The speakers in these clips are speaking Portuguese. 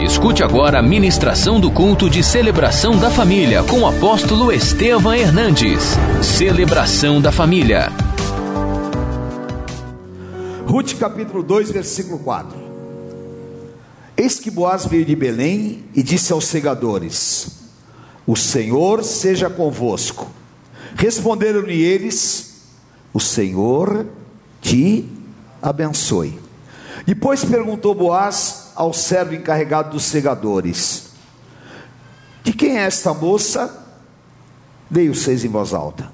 Escute agora a ministração do culto de celebração da família com o apóstolo Estevam Hernandes. Celebração da família. Ruth capítulo 2, versículo 4. Eis que Boaz veio de Belém e disse aos segadores: O Senhor seja convosco. Responderam-lhe eles: O Senhor te abençoe. Depois perguntou Boaz ao servo encarregado dos segadores: De quem é esta moça? Dei os seis em voz alta.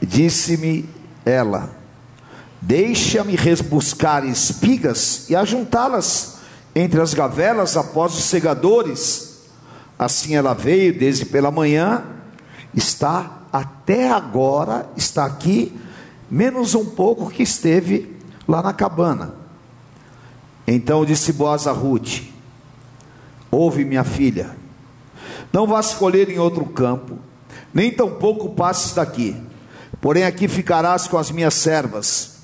Disse-me ela: Deixa-me rebuscar espigas e ajuntá-las entre as gavelas após os segadores. Assim ela veio desde pela manhã, está até agora, está aqui, menos um pouco que esteve lá na cabana. Então disse Boaz a Ruth: Ouve, minha filha, não vá escolher em outro campo, nem tampouco passes daqui, porém aqui ficarás com as minhas servas.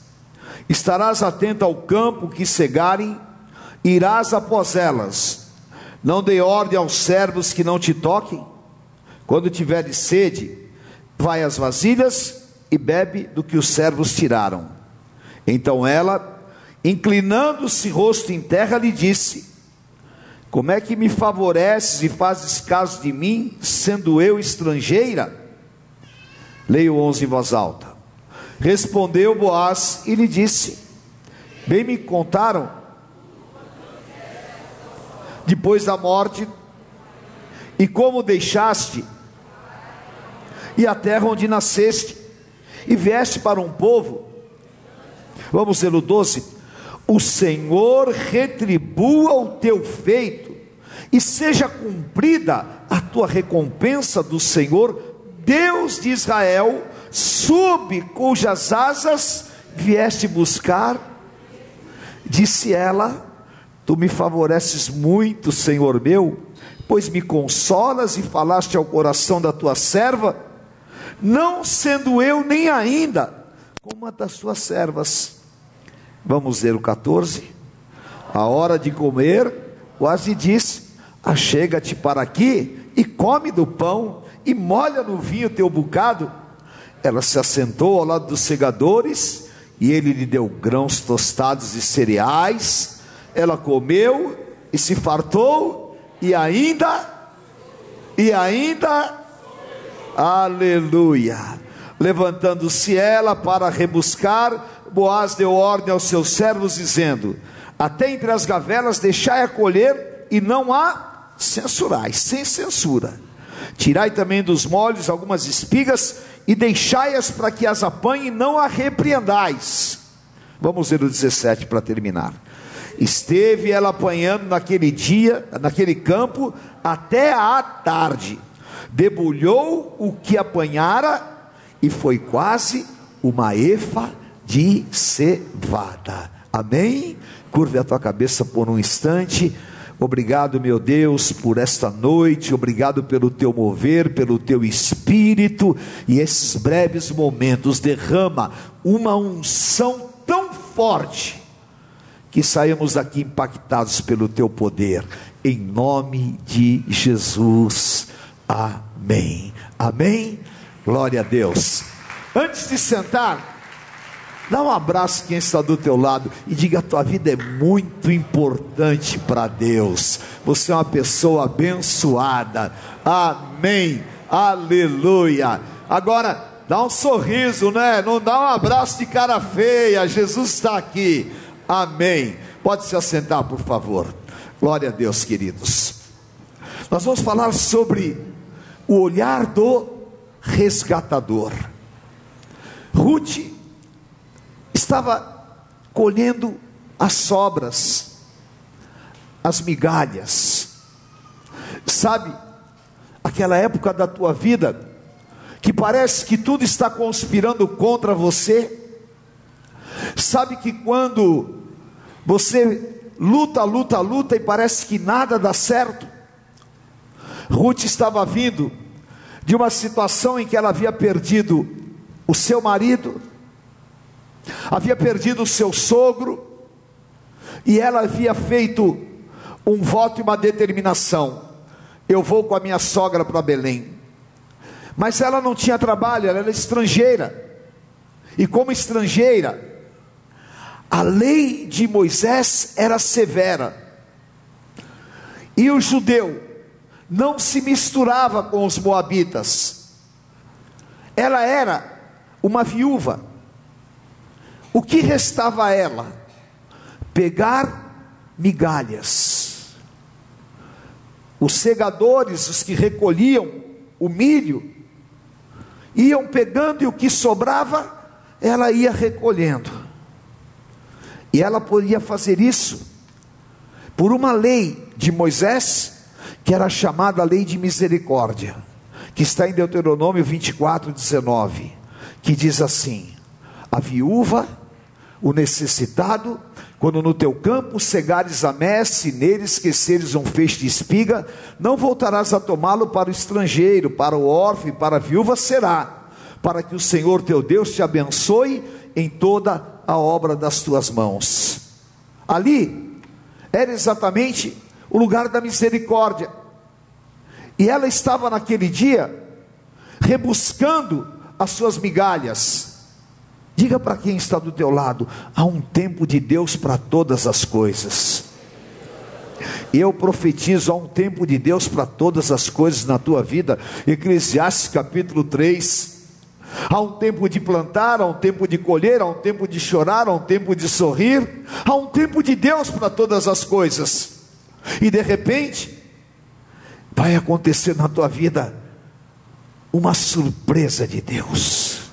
Estarás atento ao campo que cegarem, irás após elas. Não dê ordem aos servos que não te toquem. Quando tiveres sede, vai às vasilhas e bebe do que os servos tiraram. Então ela, inclinando-se rosto em terra, lhe disse: Como é que me favoreces e fazes caso de mim, sendo eu estrangeira? Leio 11 em voz alta. Respondeu Boaz e lhe disse: Bem me contaram, depois da morte, e como deixaste, e a terra onde nasceste, e vieste para um povo. Vamos ler o 12. O Senhor retribua o teu feito, e seja cumprida a tua recompensa do Senhor, Deus de Israel, sob cujas asas vieste buscar. Disse ela: Tu me favoreces muito, Senhor meu, pois me consolas e falaste ao coração da tua serva, não sendo eu nem ainda como uma das tuas servas. Vamos ler o 14. A hora de comer, quase disse: Achega-te para aqui e come do pão e molha no vinho teu bocado. Ela se assentou ao lado dos segadores e ele lhe deu grãos tostados e cereais. Ela comeu e se fartou e ainda e ainda aleluia. Levantando-se ela para rebuscar, Boaz deu ordem aos seus servos dizendo: Até entre as gavelas deixai a colher e não há censurais, sem censura. Tirai também dos molhos algumas espigas e deixai-as para que as apanhe e não a repreendais. Vamos ver o 17 para terminar. Esteve ela apanhando naquele dia, naquele campo, até à tarde. Debulhou o que apanhara e foi quase uma efa de cevada. Amém? Curve a tua cabeça por um instante. Obrigado, meu Deus, por esta noite, obrigado pelo teu mover, pelo teu espírito e esses breves momentos. Derrama uma unção tão forte que saímos daqui impactados pelo teu poder, em nome de Jesus. Amém. Amém. Glória a Deus. Antes de sentar, Dá um abraço quem está do teu lado e diga: a tua vida é muito importante para Deus. Você é uma pessoa abençoada. Amém. Aleluia. Agora, dá um sorriso, né? Não dá um abraço de cara feia. Jesus está aqui. Amém. Pode se assentar, por favor. Glória a Deus, queridos. Nós vamos falar sobre o olhar do resgatador. Ruth estava colhendo as sobras, as migalhas. Sabe, aquela época da tua vida que parece que tudo está conspirando contra você. Sabe que quando você luta, luta, luta e parece que nada dá certo. Ruth estava vindo de uma situação em que ela havia perdido o seu marido, havia perdido o seu sogro, e ela havia feito um voto e uma determinação: eu vou com a minha sogra para Belém. Mas ela não tinha trabalho, ela era estrangeira. E como estrangeira, a lei de Moisés era severa. E o judeu não se misturava com os moabitas. Ela era uma viúva. O que restava a ela? Pegar migalhas. Os segadores, os que recolhiam o milho, iam pegando e o que sobrava, ela ia recolhendo. E ela podia fazer isso por uma lei de Moisés, que era chamada lei de misericórdia, que está em Deuteronômio 24, 19, que diz assim: a viúva, o necessitado, quando no teu campo cegares a messe, e nele esqueceres um feixe de espiga, não voltarás a tomá-lo para o estrangeiro, para o órfão e para a viúva será, para que o Senhor teu Deus te abençoe em toda a obra das tuas mãos. Ali era exatamente o lugar da misericórdia. E ela estava naquele dia rebuscando as suas migalhas. Diga para quem está do teu lado: há um tempo de Deus para todas as coisas. Eu profetizo há um tempo de Deus para todas as coisas na tua vida. Eclesiastes capítulo 3. Há um tempo de plantar, há um tempo de colher, há um tempo de chorar, há um tempo de sorrir, há um tempo de Deus para todas as coisas. E de repente, vai acontecer na tua vida uma surpresa de Deus,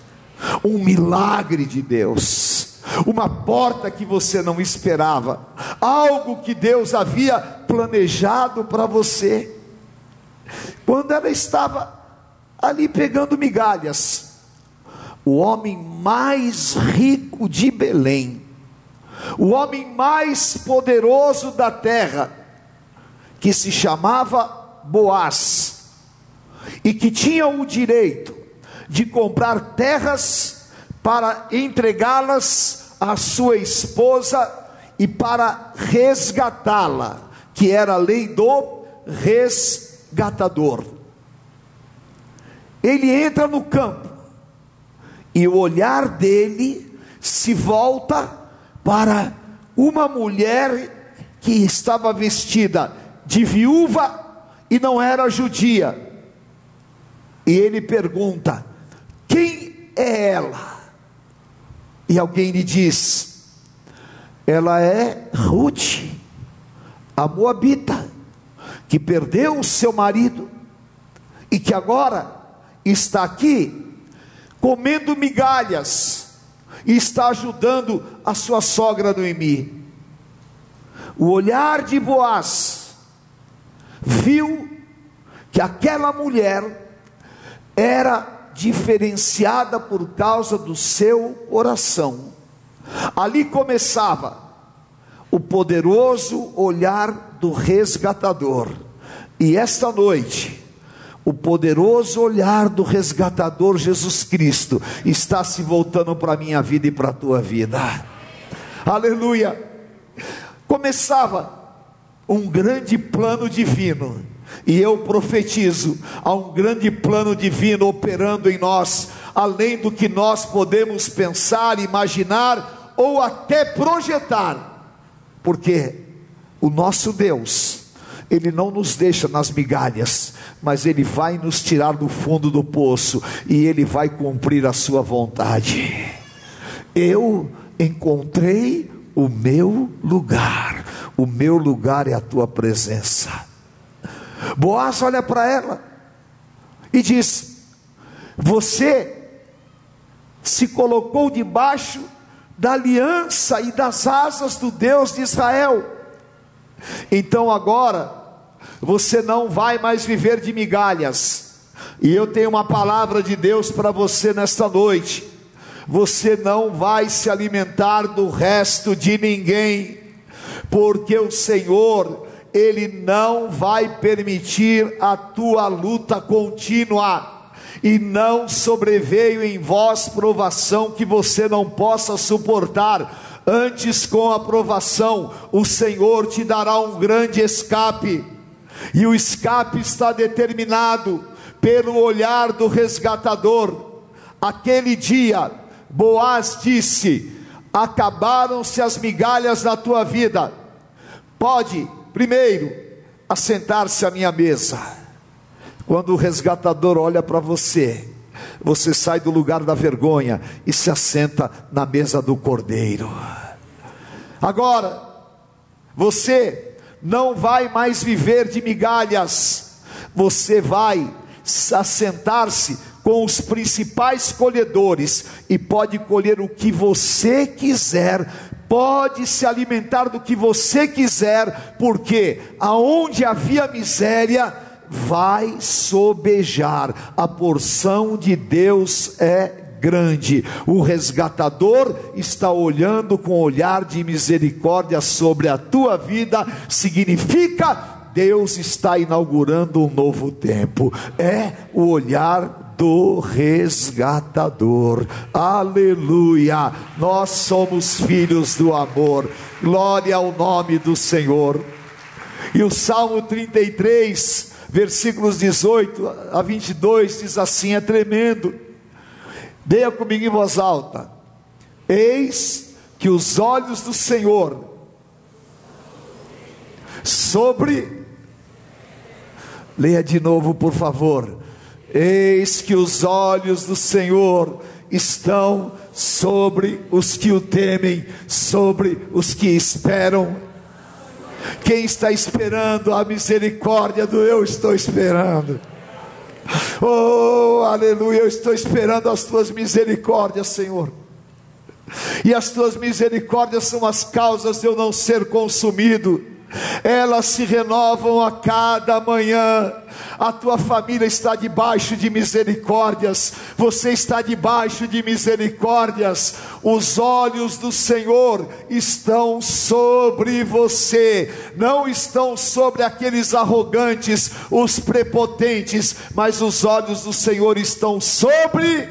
um milagre de Deus, uma porta que você não esperava, algo que Deus havia planejado para você. Quando ela estava ali pegando migalhas, o homem mais rico de Belém, o homem mais poderoso da terra, que se chamava Boaz, e que tinha o direito de comprar terras para entregá-las à sua esposa e para resgatá-la, que era a lei do resgatador. Ele entra no campo e o olhar dele se volta para uma mulher que estava vestida de viúva e não era judia. E ele pergunta: Quem é ela? E alguém lhe diz: Ela é Ruth, a Moabita, que perdeu o seu marido e que agora está aqui comendo migalhas e está ajudando a sua sogra Noemi. O olhar de Boaz viu que aquela mulher era diferenciada por causa do seu coração. Ali começava o poderoso olhar do resgatador. E esta noite, o poderoso olhar do resgatador Jesus Cristo está se voltando para a minha vida e para a tua vida. Aleluia! Começava um grande plano divino. E eu profetizo há um grande plano divino operando em nós, além do que nós podemos pensar, imaginar ou até projetar, porque o nosso Deus, Ele não nos deixa nas migalhas, mas Ele vai nos tirar do fundo do poço e Ele vai cumprir a Sua vontade. Eu encontrei o meu lugar o meu lugar é a tua presença. Boaz olha para ela e diz: Você se colocou debaixo da aliança e das asas do Deus de Israel. Então agora você não vai mais viver de migalhas. E eu tenho uma palavra de Deus para você nesta noite. Você não vai se alimentar do resto de ninguém porque o Senhor, Ele não vai permitir a tua luta contínua, e não sobreveio em vós provação que você não possa suportar. Antes, com a provação, o Senhor te dará um grande escape, e o escape está determinado pelo olhar do resgatador. Aquele dia, Boaz disse: Acabaram-se as migalhas da tua vida, pode, primeiro, assentar-se à minha mesa quando o resgatador olha para você, você sai do lugar da vergonha e se assenta na mesa do cordeiro. Agora, você não vai mais viver de migalhas, você vai assentar-se com os principais colhedores e pode colher o que você quiser, pode se alimentar do que você quiser, porque aonde havia miséria, vai sobejar. A porção de Deus é grande. O resgatador está olhando com olhar de misericórdia sobre a tua vida, significa Deus está inaugurando um novo tempo. É o olhar do resgatador. Aleluia! Nós somos filhos do amor. Glória ao nome do Senhor. E o Salmo 33 versículos 18 a 22 diz assim: é tremendo. Leia comigo em voz alta. Eis que os olhos do Senhor sobre. Leia de novo, por favor. Eis que os olhos do Senhor estão sobre os que o temem, sobre os que esperam quem está esperando a misericórdia do eu estou esperando. Oh, aleluia, eu estou esperando as tuas misericórdias, Senhor. E as tuas misericórdias são as causas de eu não ser consumido elas se renovam a cada manhã. A tua família está debaixo de misericórdias, você está debaixo de misericórdias. Os olhos do Senhor estão sobre você, não estão sobre aqueles arrogantes, os prepotentes, mas os olhos do Senhor estão sobre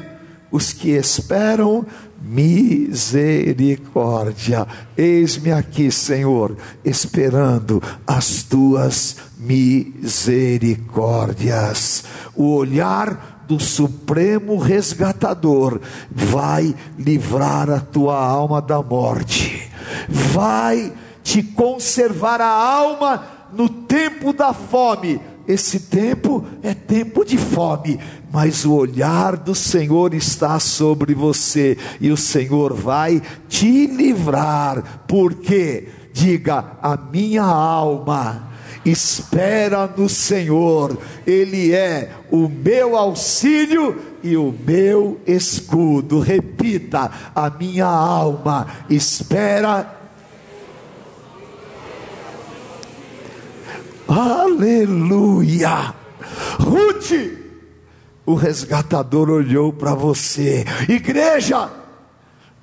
os que esperam misericórdia. Eis-me aqui, Senhor, esperando as tuas misericórdias. O olhar do Supremo Resgatador vai livrar a tua alma da morte, vai te conservar a alma no tempo da fome. Esse tempo é tempo de fome, mas o olhar do Senhor está sobre você e o Senhor vai te livrar, porque, diga, a minha alma espera no Senhor, Ele é o meu auxílio e o meu escudo. Repita, a minha alma espera. Aleluia! Ruth o resgatador olhou para você. Igreja,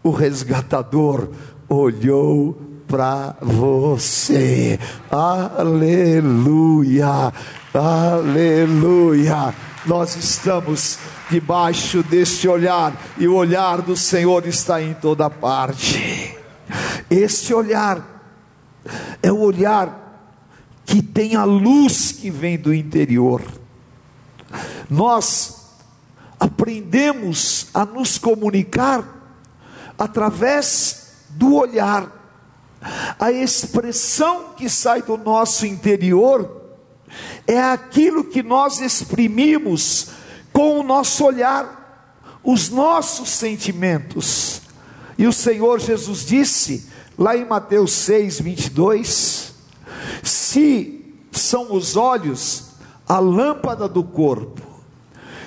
o resgatador olhou para você. Aleluia, aleluia. Nós estamos debaixo deste olhar e o olhar do Senhor está em toda parte. Este olhar é o olhar que tem a luz que vem do interior. Nós aprendemos a nos comunicar através do olhar. A expressão que sai do nosso interior é aquilo que nós exprimimos com o nosso olhar, os nossos sentimentos. E o Senhor Jesus disse, lá em Mateus 6, 22, se são os olhos a lâmpada do corpo,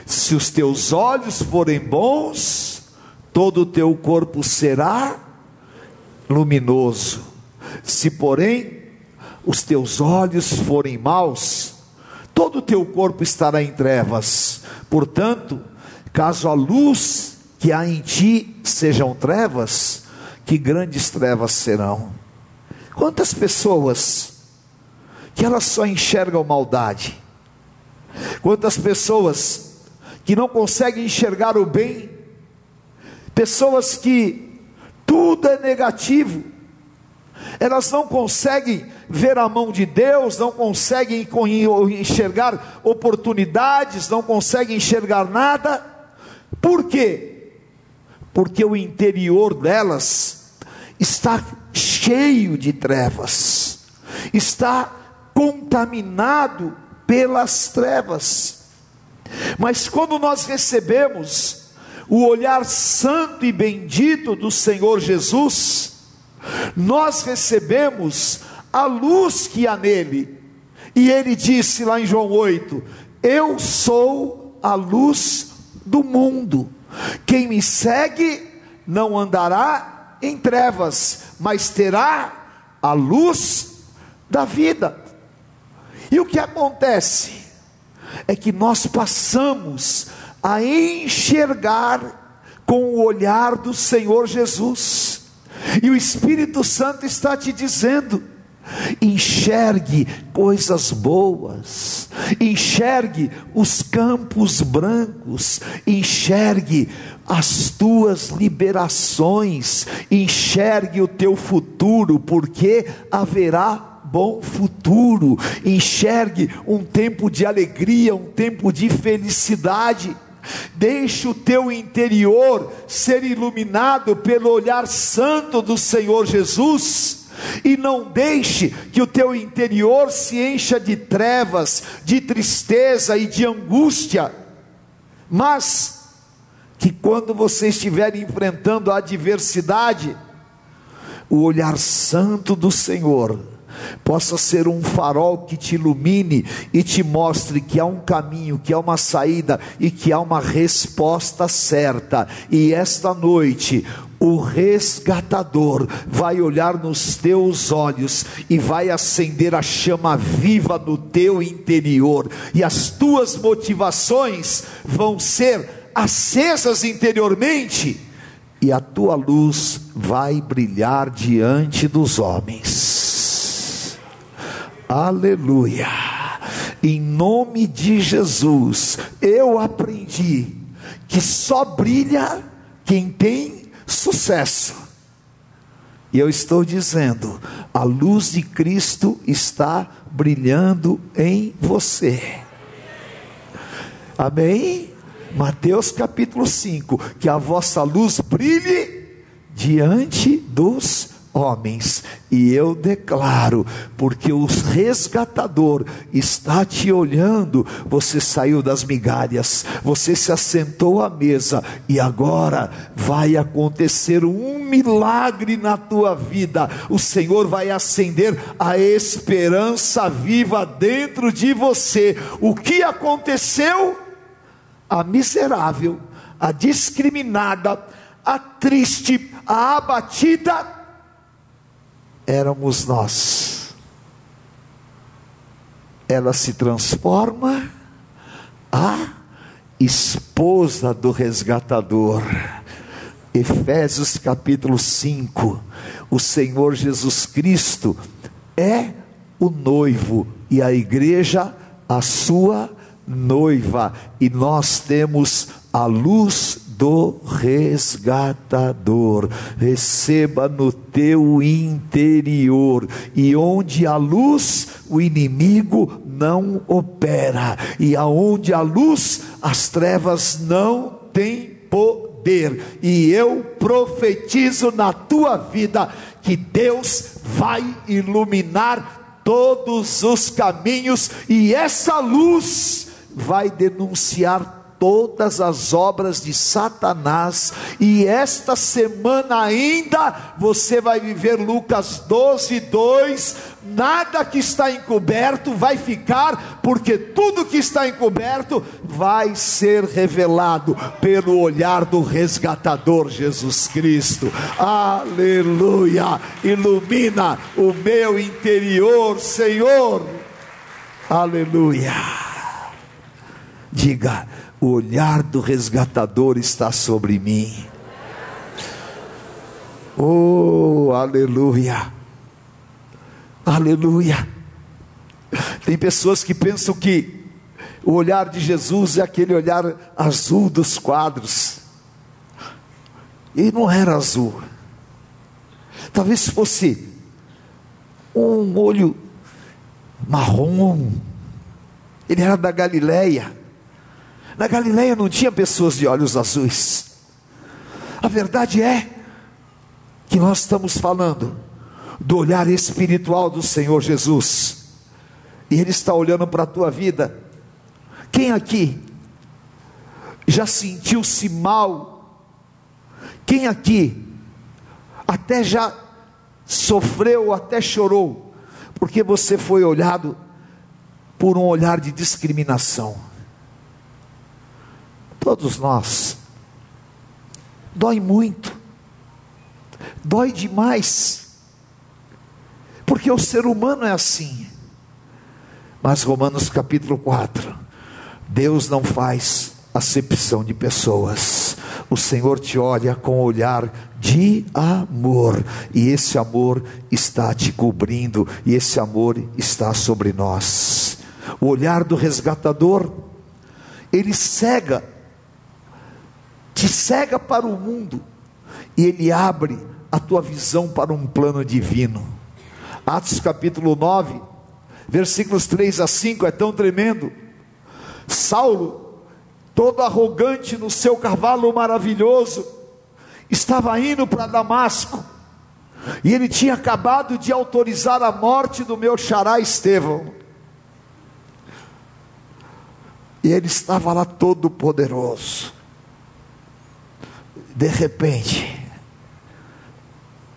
se os teus olhos forem bons, todo o teu corpo será luminoso. Se, porém, os teus olhos forem maus, todo o teu corpo estará em trevas. Portanto, caso a luz que há em ti sejam trevas, que grandes trevas serão. Quantas pessoas que elas só enxergam maldade? Quantas pessoas que não conseguem enxergar o bem, pessoas que tudo é negativo, elas não conseguem ver a mão de Deus, não conseguem enxergar oportunidades, não conseguem enxergar nada, por quê? Porque o interior delas está cheio de trevas, está contaminado pelas trevas. Mas quando nós recebemos o olhar santo e bendito do Senhor Jesus, nós recebemos a luz que há nele. E ele disse lá em João 8: Eu sou a luz do mundo. Quem me segue não andará em trevas, mas terá a luz da vida. E o que acontece é que nós passamos a enxergar com o olhar do Senhor Jesus. E o Espírito Santo está te dizendo: enxergue coisas boas, enxergue os campos brancos, enxergue as tuas liberações, enxergue o teu futuro, porque haverá bom futuro, enxergue um tempo de alegria, um tempo de felicidade. Deixe o teu interior ser iluminado pelo olhar santo do Senhor Jesus. E não deixe que o teu interior se encha de trevas, de tristeza e de angústia, mas que quando você estiver enfrentando a adversidade, o olhar santo do Senhor possa ser um farol que te ilumine e te mostre que há um caminho, que há uma saída e que há uma resposta certa. E esta noite, o resgatador vai olhar nos teus olhos e vai acender a chama viva no teu interior, e as tuas motivações vão ser acesas interiormente, e a tua luz vai brilhar diante dos homens. Aleluia. Em nome de Jesus, eu aprendi que só brilha quem tem sucesso. E eu estou dizendo, a luz de Cristo está brilhando em você. Amém? Mateus capítulo 5: que a vossa luz brilhe diante dos homens, e eu declaro, porque o resgatador está te olhando, você saiu das migalhas, você se assentou à mesa, e agora vai acontecer um milagre na tua vida, o Senhor vai acender a esperança viva dentro de você. O que aconteceu? A miserável, a discriminada, a triste, a abatida, éramos nós. Ela se transforma a esposa do resgatador. Efésios capítulo 5. O Senhor Jesus Cristo é o noivo e a igreja a sua noiva, e nós temos a luz do resgatador. Receba no teu interior, e onde a luz, o inimigo não opera, e aonde a luz, as trevas não têm poder. E eu profetizo na tua vida que Deus vai iluminar todos os caminhos, e essa luz vai denunciar todas as obras de Satanás, e esta semana ainda você vai viver Lucas 12, 2. Nada que está encoberto vai ficar, porque tudo que está encoberto vai ser revelado pelo olhar do resgatador Jesus Cristo. Aleluia! Ilumina o meu interior, Senhor. Aleluia. Diga, o olhar do resgatador está sobre mim. Oh, aleluia, aleluia. Tem pessoas que pensam que O olhar de Jesus é aquele olhar azul dos quadros. E não era azul. Talvez fosse um olho marrom. Ele era da Galileia. Na Galileia não tinha pessoas de olhos azuis. A verdade é que nós estamos falando do olhar espiritual do Senhor Jesus. E Ele está olhando para a tua vida. Quem aqui já sentiu-se mal? Quem aqui até já sofreu, até chorou, porque você foi olhado por um olhar de discriminação? Todos nós. Dói muito. Dói demais. Porque o ser humano é assim. Mas Romanos capítulo 4, Deus não faz acepção de pessoas. O Senhor te olha com olhar de amor, e esse amor está te cobrindo, e esse amor está sobre nós. O olhar do resgatador, ele cega, te cega para o mundo, e ele abre a tua visão para um plano divino. Atos capítulo 9, versículos 3 a 5 é tão tremendo. Saulo, todo arrogante no seu cavalo maravilhoso, estava indo para Damasco, e ele tinha acabado de autorizar a morte do meu xará Estevão. E ele estava lá todo poderoso. De repente,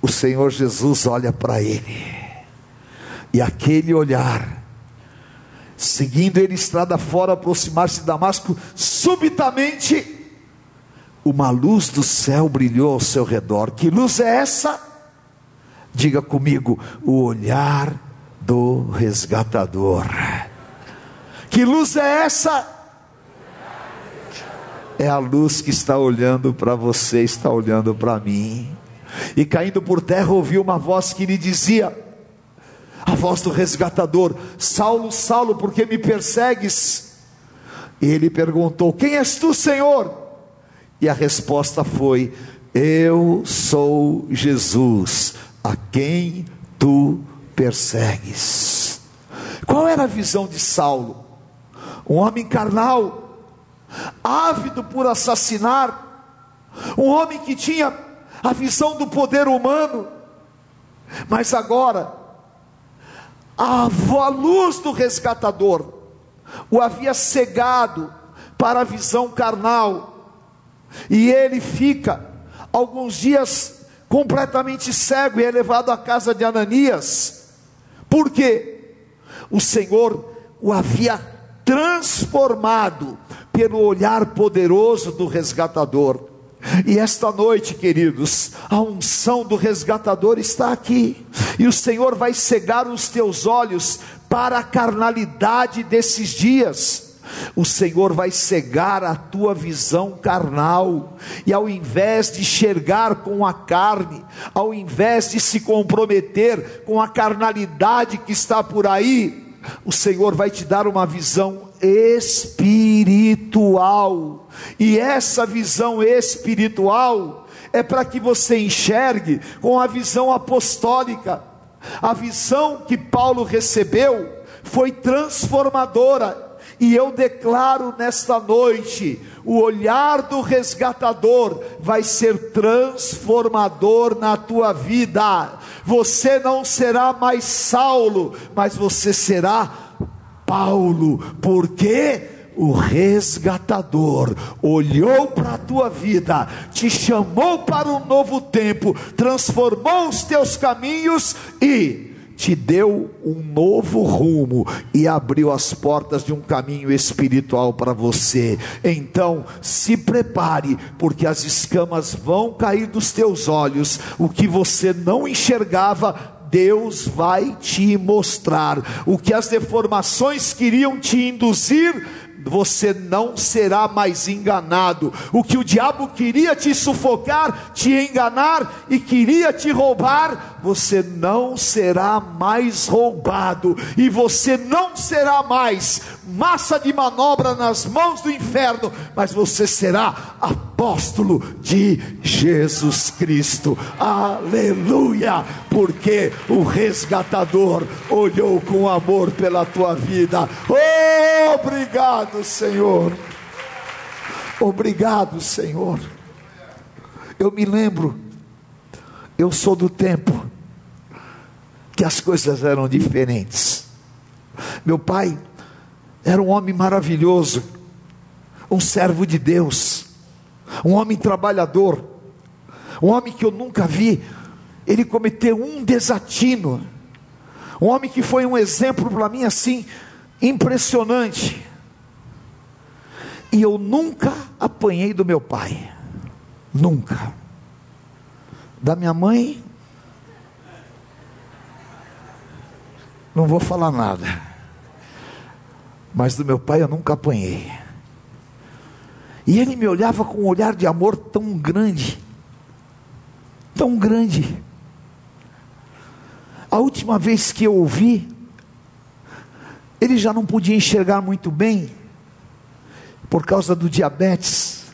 o Senhor Jesus olha para ele e aquele olhar, seguindo ele estrada fora, aproximar-se de Damasco, subitamente uma luz do céu brilhou ao seu redor. Que luz é essa? Diga comigo, o olhar do resgatador. Que luz é essa? É a luz que está olhando para você, está olhando para mim. E caindo por terra, ouviu uma voz que lhe dizia: a voz do resgatador: Saulo, Saulo, por que me persegues? E ele perguntou: Quem és tu, Senhor? E a resposta foi: Eu sou Jesus, a quem tu persegues. Qual era a visão de Saulo? Um homem carnal, ávido por assassinar, um homem que tinha a visão do poder humano, mas agora a, luz do resgatador o havia cegado para a visão carnal, e ele fica alguns dias completamente cego e é levado à casa de Ananias, porque o Senhor o havia transformado pelo olhar poderoso do resgatador. E esta noite, queridos, a unção do resgatador está aqui, e o Senhor vai cegar os teus olhos para a carnalidade desses dias. O Senhor vai cegar a tua visão carnal, e ao invés de enxergar com a carne, ao invés de se comprometer com a carnalidade que está por aí, o Senhor vai te dar uma visão espiritual. E essa visão espiritual é para que você enxergue com a visão apostólica. A visão que Paulo recebeu foi transformadora. E eu declaro nesta noite: o olhar do resgatador vai ser transformador na tua vida. Você não será mais Saulo, mas você será Paulo, porque o resgatador olhou para a tua vida, te chamou para um novo tempo, transformou os teus caminhos e te deu um novo rumo e abriu as portas de um caminho espiritual para você. Então, se prepare, porque as escamas vão cair dos teus olhos, o que você não enxergava Deus vai te mostrar o que as deformações queriam te induzir. Você não será mais enganado. O que o diabo queria te sufocar, te enganar e queria te roubar, você não será mais roubado, e você não será mais massa de manobra nas mãos do inferno, mas você será apóstolo de Jesus Cristo. Aleluia! Porque o resgatador olhou com amor pela tua vida. Obrigado, Senhor. Obrigado, Senhor. Eu me lembro, eu sou do tempo que as coisas eram diferentes. Meu pai era um homem maravilhoso, um servo de Deus, um homem trabalhador, um homem que eu nunca vi ele cometeu um desatino, um homem que foi um exemplo para mim assim, impressionante. E eu nunca apanhei do meu pai, nunca. Da minha mãe, não vou falar nada. Mas do meu pai eu nunca apanhei. E ele me olhava com um olhar de amor tão grande, tão grande. A última vez que eu ouvi, ele já não podia enxergar muito bem, por causa do diabetes.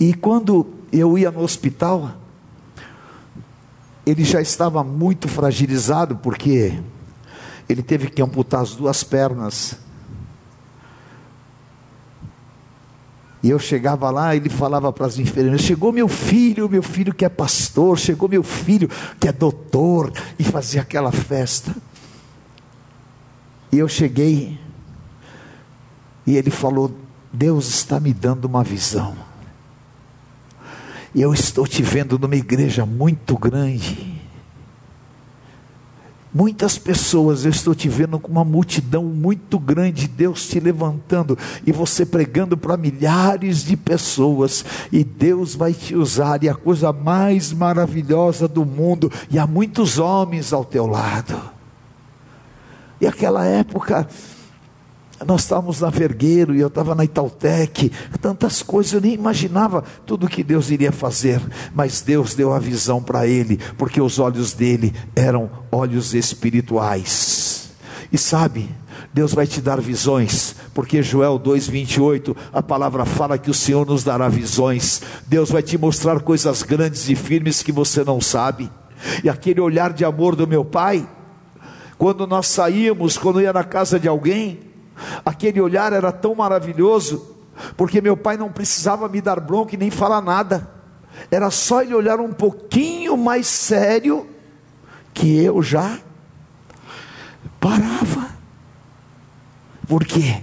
E quando eu ia no hospital, ele já estava muito fragilizado, porque ele teve que amputar as duas pernas. E eu chegava lá, ele falava para as enfermeiras: chegou meu filho, meu filho que é pastor, chegou meu filho que é doutor, e fazia aquela festa. E eu cheguei, e ele falou: Deus está me dando uma visão. Eu estou te vendo numa igreja muito grande Muitas pessoas, eu estou te vendo com uma multidão muito grande, Deus te levantando e você pregando para milhares de pessoas, e Deus vai te usar, e a coisa mais maravilhosa do mundo, e há muitos homens ao teu lado. E aquela época, nós estávamos na Vergueiro e eu estava na Itautec, tantas coisas, eu nem imaginava tudo que Deus iria fazer, mas Deus deu a visão para ele, porque os olhos dele eram olhos espirituais. E sabe, Deus vai te dar visões, porque Joel 2:28, a palavra fala que o Senhor nos dará visões. Deus vai te mostrar coisas grandes e firmes que você não sabe. E aquele olhar de amor do meu pai, quando nós saímos, quando ia na casa de alguém, Aquele olhar era tão maravilhoso, porque meu pai não precisava me dar bronca e nem falar nada. Era só ele olhar um pouquinho mais sério que eu já parava. Por quê?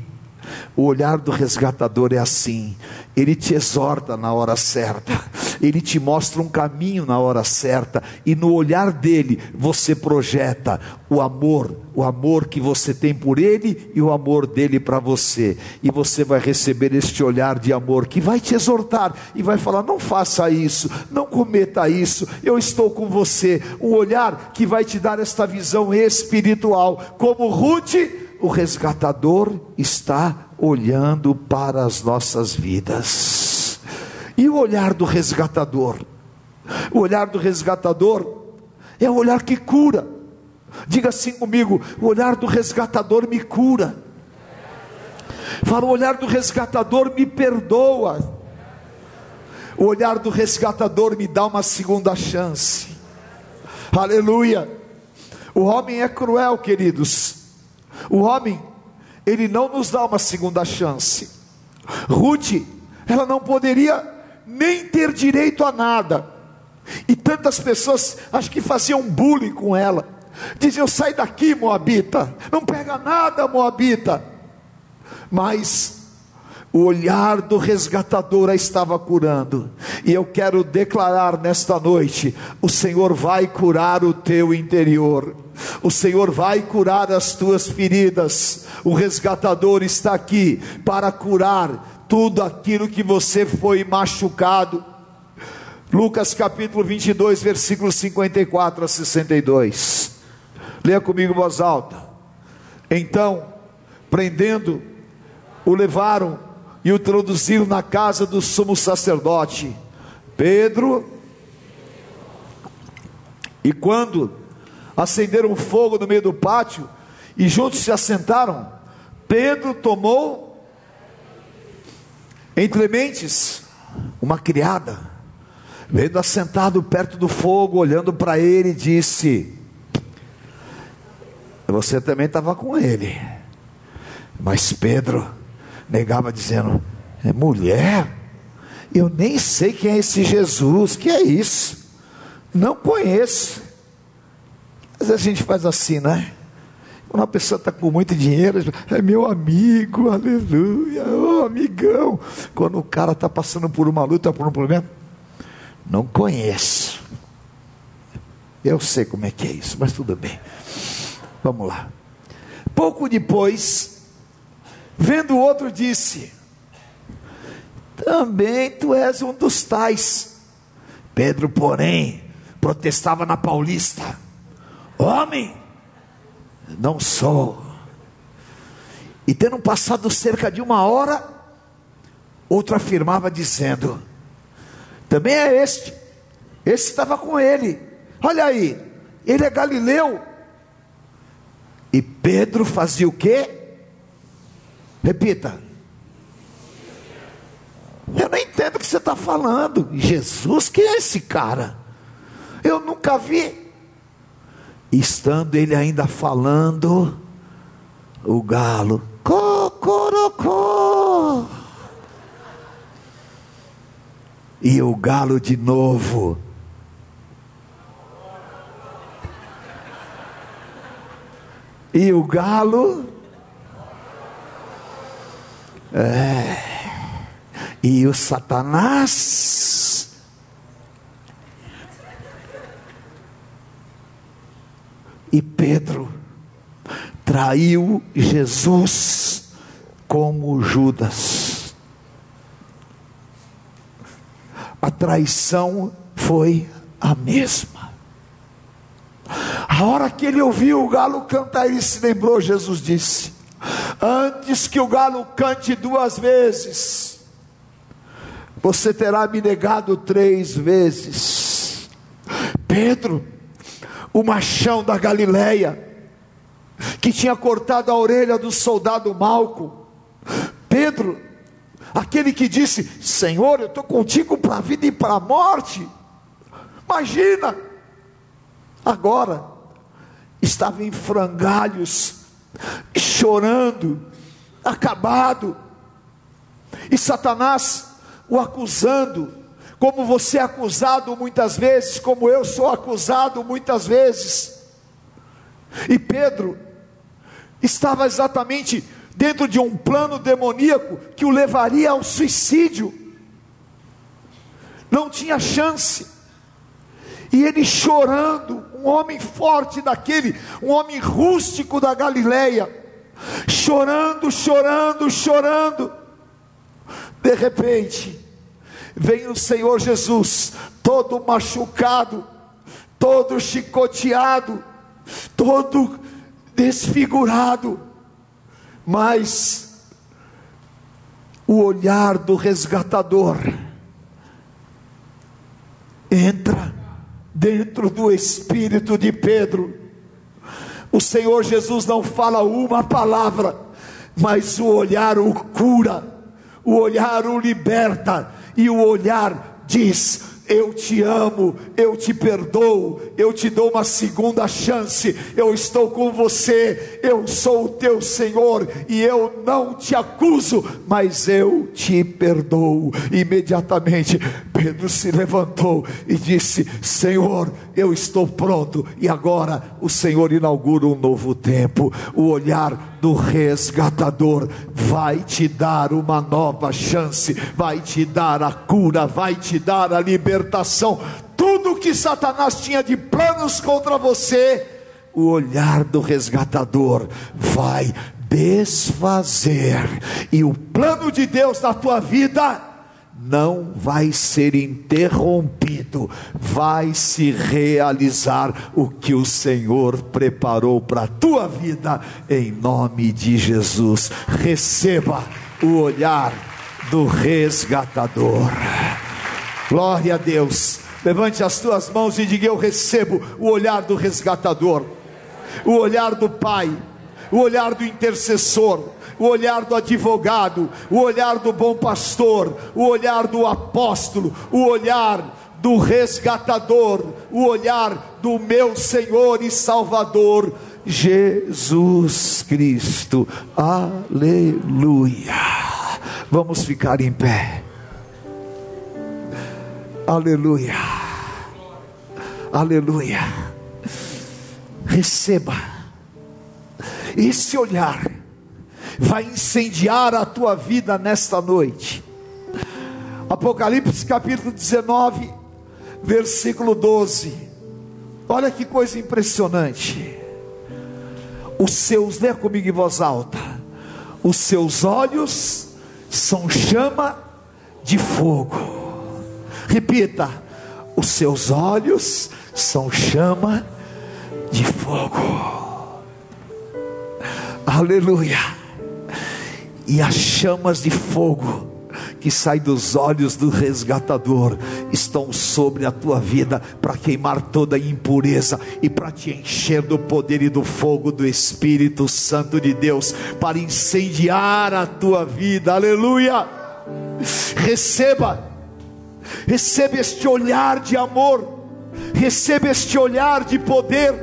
O olhar do resgatador é assim: ele te exorta na hora certa, ele te mostra um caminho na hora certa, e no olhar dele você projeta o amor, o amor que você tem por ele e o amor dele para você, e você vai receber este olhar de amor que vai te exortar e vai falar: não faça isso, não cometa isso, eu estou com você. Um olhar que vai te dar esta visão espiritual, como Ruth o resgatador está olhando para as nossas vidas. E o olhar do resgatador? O olhar do resgatador é o olhar que cura. Diga assim comigo: o olhar do resgatador me cura. Fala, o olhar do resgatador me perdoa. O olhar do resgatador me dá uma segunda chance. Aleluia. O homem é cruel, queridos. O homem, ele não nos dá uma segunda chance. Ruth, ela não poderia nem ter direito a nada. E tantas pessoas acho que faziam bullying com ela. Diziam: sai daqui, Moabita, não pega nada, Moabita. Mas o olhar do resgatador a estava curando. E eu quero declarar nesta noite: o Senhor vai curar o teu interior. O Senhor vai curar as tuas feridas. O resgatador está aqui para curar tudo aquilo que você foi machucado. Lucas capítulo 22, versículos 54 a 62. Leia comigo voz alta. Então, prendendo, o levaram e o introduziram na casa do sumo sacerdote. Pedro, e quando acenderam fogo no meio do pátio e juntos se assentaram, Pedro tomou entre mentes uma criada, vendo assentado perto do fogo, olhando para ele, disse: Você também estava com ele. Mas Pedro negava, dizendo: É mulher, eu nem sei quem é esse Jesus, que é isso? Não conheço. Vezes a gente faz assim, né? Quando uma pessoa está com muito dinheiro, é meu amigo, aleluia, oh, amigão. Quando o cara está passando por uma luta, por um problema, não conheço. Eu sei como é que é isso, mas tudo bem. Vamos lá. Pouco depois, vendo o outro, disse: Também tu és um dos tais. Pedro, porém, protestava na Paulista: Homem, não sou. E tendo passado cerca de uma hora, outro afirmava, dizendo: Também é este, esse estava com ele. Olha aí, ele é galileu. E Pedro fazia o quê? Repita. Eu não entendo o que você está falando. Jesus, quem é esse cara? Eu nunca vi. Estando ele ainda falando, o galo, cocorocó. E o galo de novo. E o galo. É. E o Satanás e Pedro traiu Jesus como Judas. A traição foi a mesma. A hora que ele ouviu o galo cantar, ele se lembrou, Jesus disse: Antes que o galo cante duas vezes, você terá me negado três vezes. Pedro, o machão da Galileia, que tinha cortado a orelha do soldado Malco. Pedro, aquele que disse: Senhor, eu estou contigo para a vida e para a morte. Imagina, agora estava em frangalhos, chorando, acabado, e Satanás o acusando, como você é acusado muitas vezes, como eu sou acusado muitas vezes. E Pedro estava exatamente dentro de um plano demoníaco que o levaria ao suicídio. Não tinha chance. E ele chorando, um homem forte daquele, um homem rústico da Galileia, chorando, chorando, chorando de repente, vem o Senhor Jesus, todo machucado, todo chicoteado, todo desfigurado, mas o olhar do resgatador entra dentro do espírito de Pedro. O Senhor Jesus não fala uma palavra, mas o olhar o cura o olhar o liberta e o olhar diz: eu te amo, eu te perdoo, eu te dou uma segunda chance, eu estou com você, eu sou o teu Senhor e eu não te acuso, mas eu te perdoo. Imediatamente Pedro se levantou e disse: Senhor, eu estou pronto, e agora o Senhor inaugura um novo tempo. O olhar do resgatador vai te dar uma nova chance, vai te dar a cura, vai te dar a libertação. Tudo que Satanás tinha de planos contra você, o olhar do resgatador vai desfazer, e o plano de Deus na tua vida não vai ser interrompido, vai se realizar o que o Senhor preparou para a tua vida, em nome de Jesus. Receba o olhar do resgatador. Glória a Deus. Levante as tuas mãos e diga: Eu recebo o olhar do resgatador, o olhar do Pai, o olhar do intercessor, o olhar do advogado, o olhar do bom pastor, o olhar do apóstolo, o olhar do resgatador, o olhar do meu Senhor e Salvador, Jesus Cristo. Aleluia. Vamos ficar em pé. Aleluia. Aleluia. Receba esse olhar vai incendiar a tua vida nesta noite. Apocalipse capítulo 19, versículo 12. Olha que coisa impressionante. Os seus, lê comigo em voz alta. Os seus olhos são chama de fogo. Repita: os seus olhos são chama de fogo. Aleluia e as chamas de fogo que saem dos olhos do resgatador estão sobre a tua vida para queimar toda a impureza e para te encher do poder e do fogo do Espírito Santo de Deus, para incendiar a tua vida. Aleluia! Receba, receba este olhar de amor, receba este olhar de poder,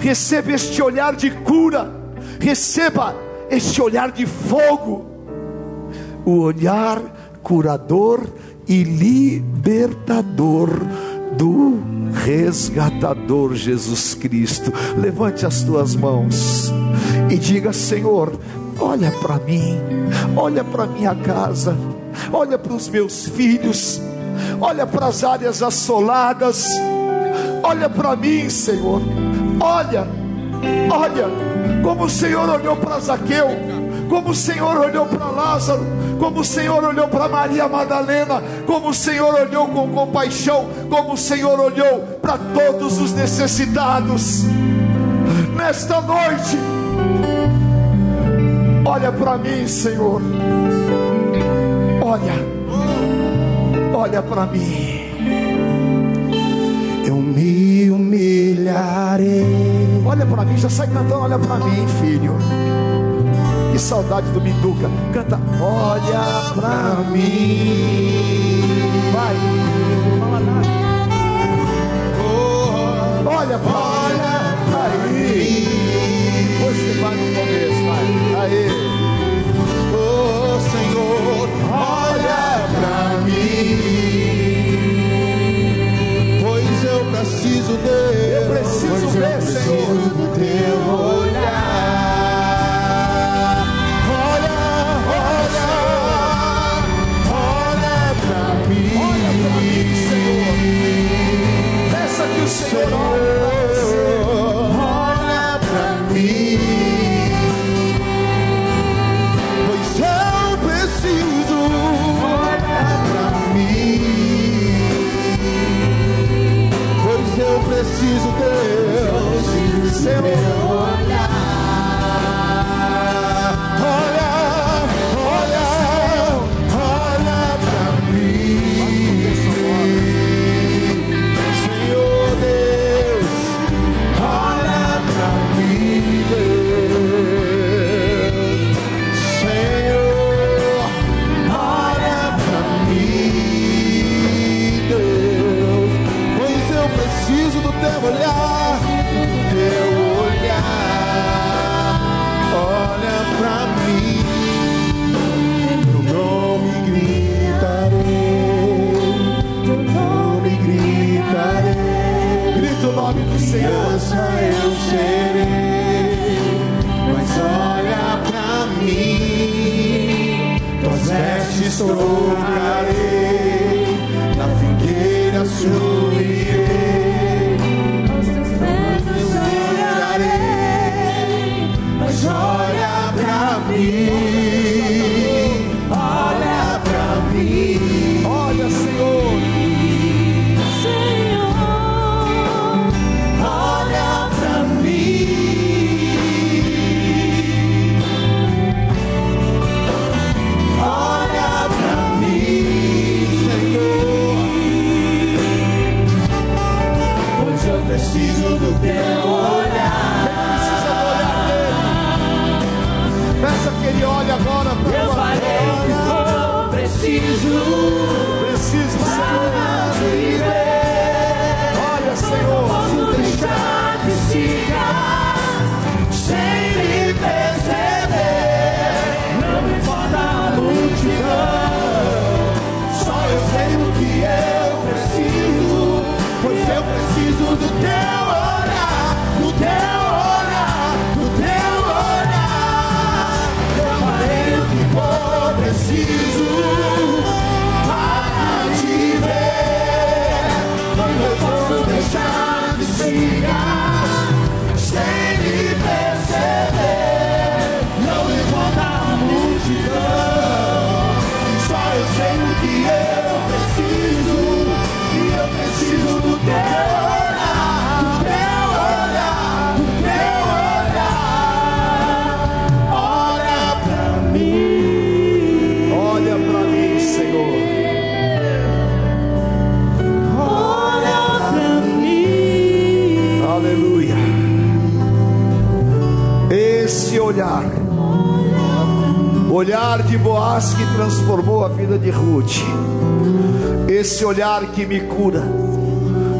receba este olhar de cura, receba este olhar de fogo, o olhar curador e libertador do resgatador Jesus Cristo. Levante as tuas mãos e diga: Senhor, olha para mim, olha para minha casa, olha para os meus filhos, olha para as áreas assoladas, olha para mim, Senhor, olha, olha como o Senhor olhou para Zaqueu, como o Senhor olhou para Lázaro, como o Senhor olhou para Maria Madalena, como o Senhor olhou com compaixão, como o Senhor olhou para todos os necessitados. Nesta noite, olha para mim, Senhor. Olha, olha para mim. Eu me humilharei Olha para mim, já sai cantando, olha para mim, filho. Que saudade do Minduca. Canta, olha para mim. Vai, fala nada. Olha para mim. Você vai no começo, vai. Aí. Oh Senhor, olha para mim. Pois eu preciso de Eu preciso ver, Senhor teu olhar. Olhar de Boaz que transformou a vida de Ruth, esse olhar que me cura,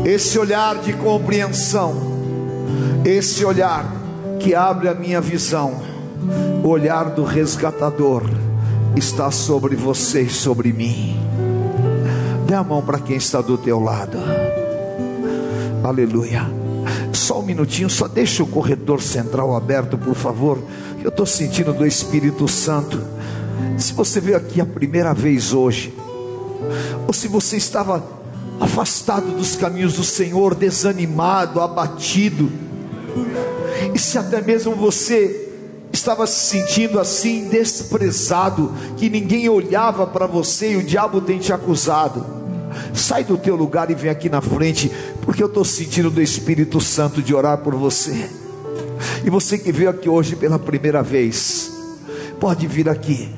esse olhar de compreensão, esse olhar que abre a minha visão, o olhar do resgatador está sobre você e sobre mim. Dê a mão para quem está do teu lado. Aleluia. Só um minutinho, só deixa o corredor central aberto, por favor. Eu estou sentindo do Espírito Santo. Se você veio aqui a primeira vez hoje, ou se você estava afastado dos caminhos do Senhor, desanimado, abatido, e se até mesmo você estava se sentindo assim desprezado, que ninguém olhava para você e o diabo tem te acusado. Sai do teu lugar e vem aqui na frente, porque eu estou sentindo do Espírito Santo de orar por você. E você que veio aqui hoje pela primeira vez, pode vir aqui,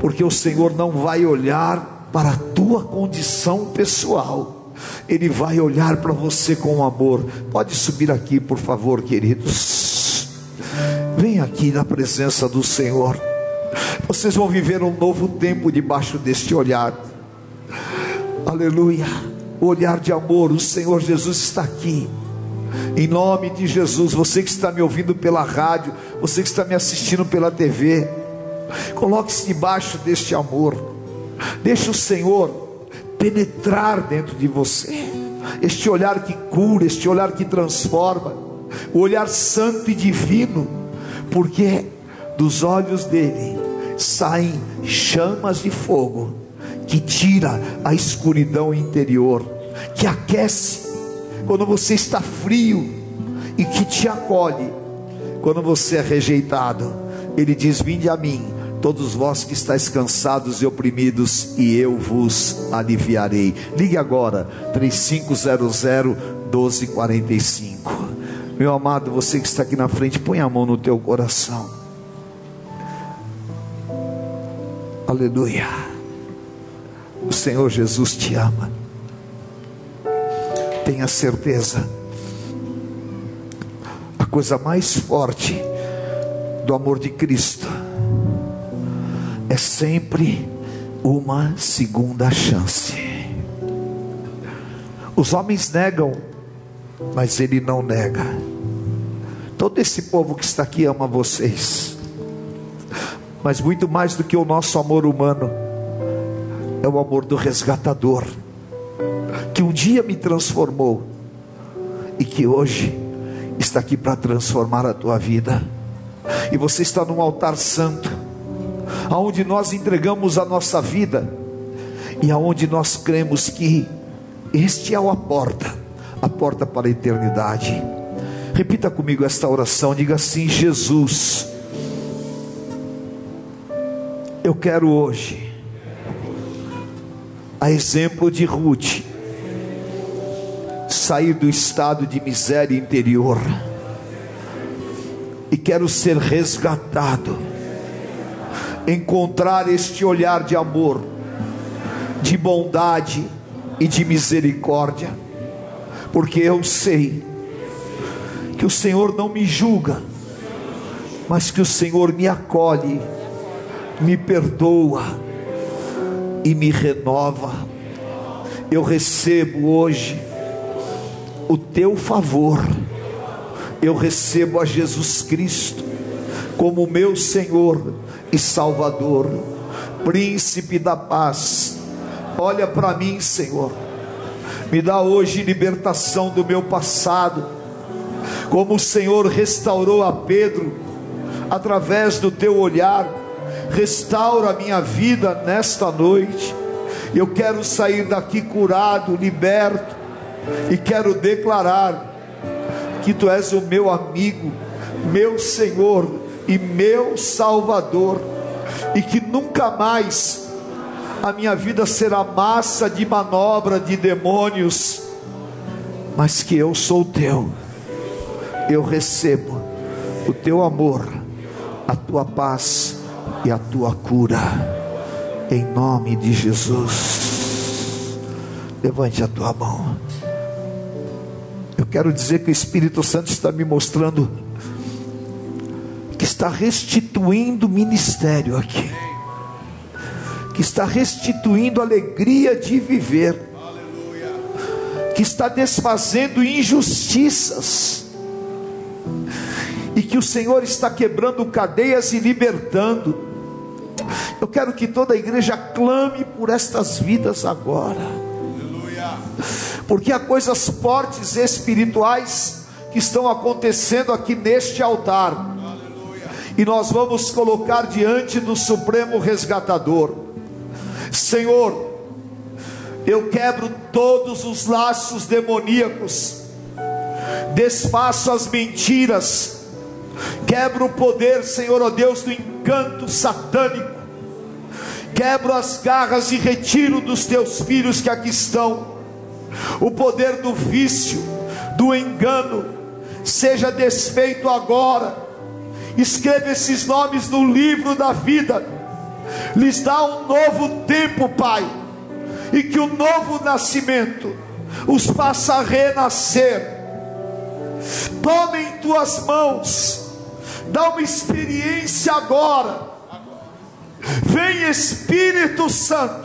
porque o Senhor não vai olhar para a tua condição pessoal, Ele vai olhar para você com amor. Pode subir aqui, por favor, queridos. Vem aqui na presença do Senhor. Vocês vão viver um novo tempo debaixo deste olhar. Aleluia. Olhar de amor, o Senhor Jesus está aqui. Em nome de Jesus, você que está me ouvindo pela rádio, você que está me assistindo pela TV, coloque-se debaixo deste amor. Deixe o Senhor penetrar dentro de você. Este olhar que cura, este olhar que transforma, o olhar santo e divino, porque dos olhos dele saem chamas de fogo que tira a escuridão interior, que aquece quando você está frio e que te acolhe quando você é rejeitado. Ele diz: Vinde a mim, todos vós que estáis cansados e oprimidos, e eu vos aliviarei. Ligue agora, 3500 1245. Meu amado, você que está aqui na frente, põe a mão no teu coração. Aleluia. O Senhor Jesus te ama. Tenha certeza. A coisa mais forte do amor de Cristo é sempre uma segunda chance. Os homens negam, mas Ele não nega. Todo esse povo que está aqui ama vocês, mas muito mais do que o nosso amor humano, é o amor do resgatador, que um dia me transformou e que hoje está aqui para transformar a tua vida. E você está num altar santo, aonde nós entregamos a nossa vida e aonde nós cremos que este é a porta, a porta para a eternidade. Repita comigo esta oração, diga assim: Jesus, eu quero hoje, a exemplo de Ruth, sair do estado de miséria interior. E quero ser resgatado, encontrar este olhar de amor, de bondade e de misericórdia, porque eu sei que o Senhor não me julga, mas que o Senhor me acolhe, me perdoa e me renova. Eu recebo hoje o teu favor, eu recebo a Jesus Cristo como meu Senhor e Salvador, Príncipe da paz. Olha para mim, Senhor, me dá hoje libertação do meu passado, como o Senhor restaurou a Pedro através do teu olhar, restaura a minha vida nesta noite. Eu quero sair daqui curado, liberto, e quero declarar que tu és o meu amigo, meu Senhor e meu Salvador, e que nunca mais a minha vida será massa de manobra de demônios, mas que eu sou teu, eu recebo o teu amor, a tua paz e a tua cura, em nome de Jesus. Levante a tua mão. Quero dizer que o Espírito Santo está me mostrando que está restituindo ministério aqui, que está restituindo alegria de viver, que está desfazendo injustiças, e que o Senhor está quebrando cadeias e libertando. Eu quero que toda a igreja clame por estas vidas agora, porque há coisas fortes espirituais que estão acontecendo aqui neste altar. E nós vamos colocar diante do Supremo Resgatador. Senhor, eu quebro todos os laços demoníacos, desfaço as mentiras, quebro o poder, Senhor, ó oh Deus, do encanto satânico, quebro as garras e retiro dos teus filhos que aqui estão, o poder do vício, do engano, seja desfeito agora escreva esses nomes no livro da vida, lhes dá um novo tempo, Pai, e que o novo nascimento os faça renascer. Tome em tuas mãos, dá uma experiência agora. Vem Espírito Santo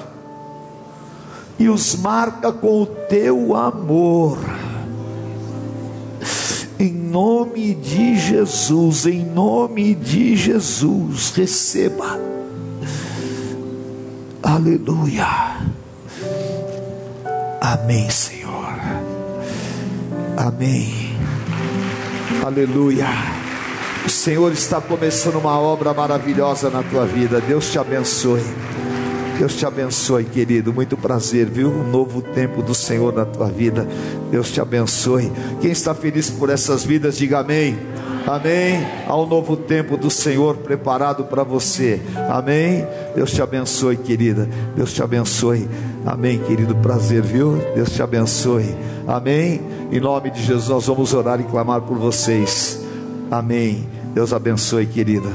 e os marca com o teu amor em nome de Jesus, em nome de Jesus, receba. Aleluia. Amém, Senhor. Amém. Aleluia. O Senhor está começando uma obra maravilhosa na tua vida. Deus te abençoe. Deus te abençoe, querido. Muito prazer, viu? Um novo tempo do Senhor na tua vida. Deus te abençoe. Quem está feliz por essas vidas, diga amém. Amém. Há um novo tempo do Senhor preparado para você. Amém. Deus te abençoe, querida. Deus te abençoe. Amém, querido. Prazer, viu? Deus te abençoe. Amém. Em nome de Jesus, nós vamos orar e clamar por vocês. Amém. Deus abençoe, querida.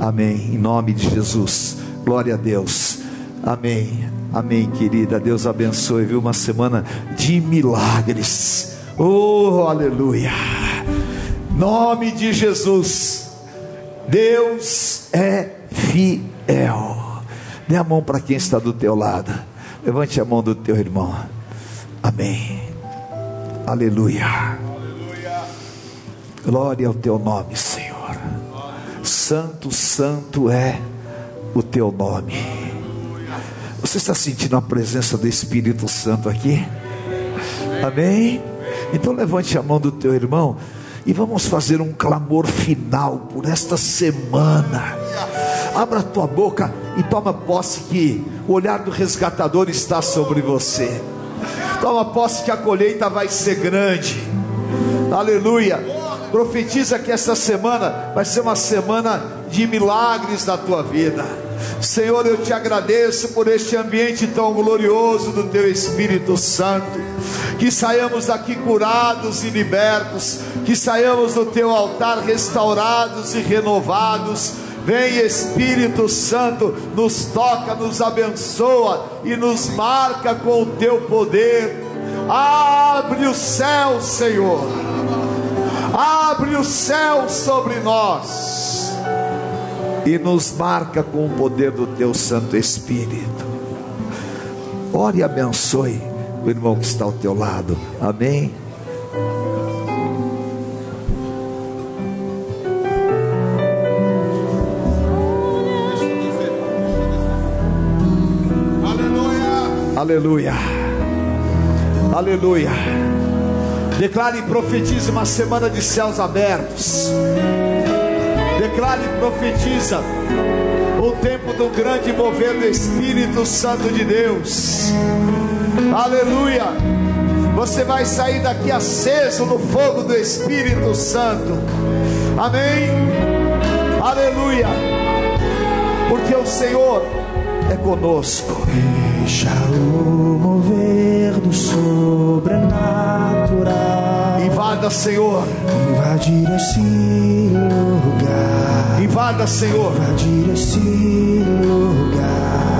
Amém. Em nome de Jesus. Glória a Deus. Amém. Amém, querida. Deus abençoe, viu? Uma semana de milagres. Oh, aleluia. Nome de Jesus. Deus é fiel. Dê a mão para quem está do teu lado. Levante a mão do teu irmão. Amém. Aleluia. Glória ao teu nome, Senhor. Santo, santo é o teu nome. Você está sentindo a presença do Espírito Santo aqui? Amém? Então levante a mão do teu irmão e vamos fazer um clamor final por esta semana. Abra a tua boca e toma posse que o olhar do resgatador está sobre você. Toma posse que a colheita vai ser grande. Aleluia. Profetiza que esta semana vai ser uma semana de milagres na tua vida Senhor, eu te agradeço por este ambiente tão glorioso do Teu Espírito Santo. Que saiamos daqui curados e libertos, que saiamos do Teu altar restaurados e renovados. Vem Espírito Santo, nos toca, nos abençoa e nos marca com o Teu poder. Abre o céu, Senhor Abre o céu sobre nós e nos marca com o poder do teu Santo Espírito. Ore e abençoe o irmão que está ao teu lado. Amém. Aleluia. Aleluia. Declare e profetize uma semana de céus abertos. Declare e profetiza o tempo do grande mover do Espírito Santo de Deus. Aleluia. Você vai sair daqui aceso no fogo do Espírito Santo. Amém. Aleluia. Porque o Senhor é conosco. Deixa o mover do sobrenatural Invada, Senhor. invadir esse lugar. Invada, Senhor. Invadir esse lugar.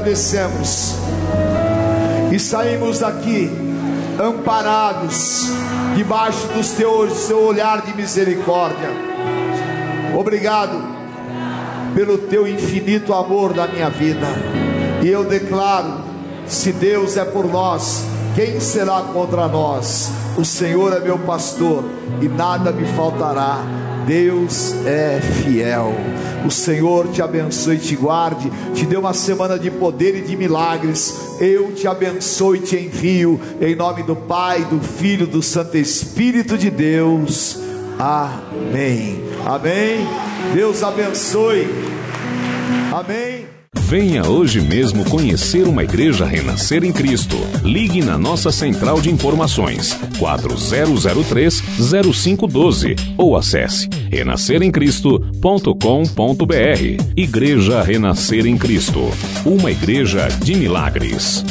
Agradecemos. E saímos daqui amparados debaixo dos teus seu olhar de misericórdia. Obrigado pelo teu infinito amor na minha vida. E eu declaro: se Deus é por nós, quem será contra nós? O Senhor é meu pastor e nada me faltará. Deus é fiel. O Senhor te abençoe e te guarde, te dê uma semana de poder e de milagres. Eu te abençoo e te envio em nome do Pai, do Filho, do Santo Espírito de Deus. Amém. Amém. Deus abençoe. Amém. Venha hoje mesmo conhecer uma igreja renascer em Cristo. Ligue na nossa central de informações 4003 0512 ou acesse renasceremcristo.com.br. Igreja Renascer em Cristo. Uma igreja de milagres.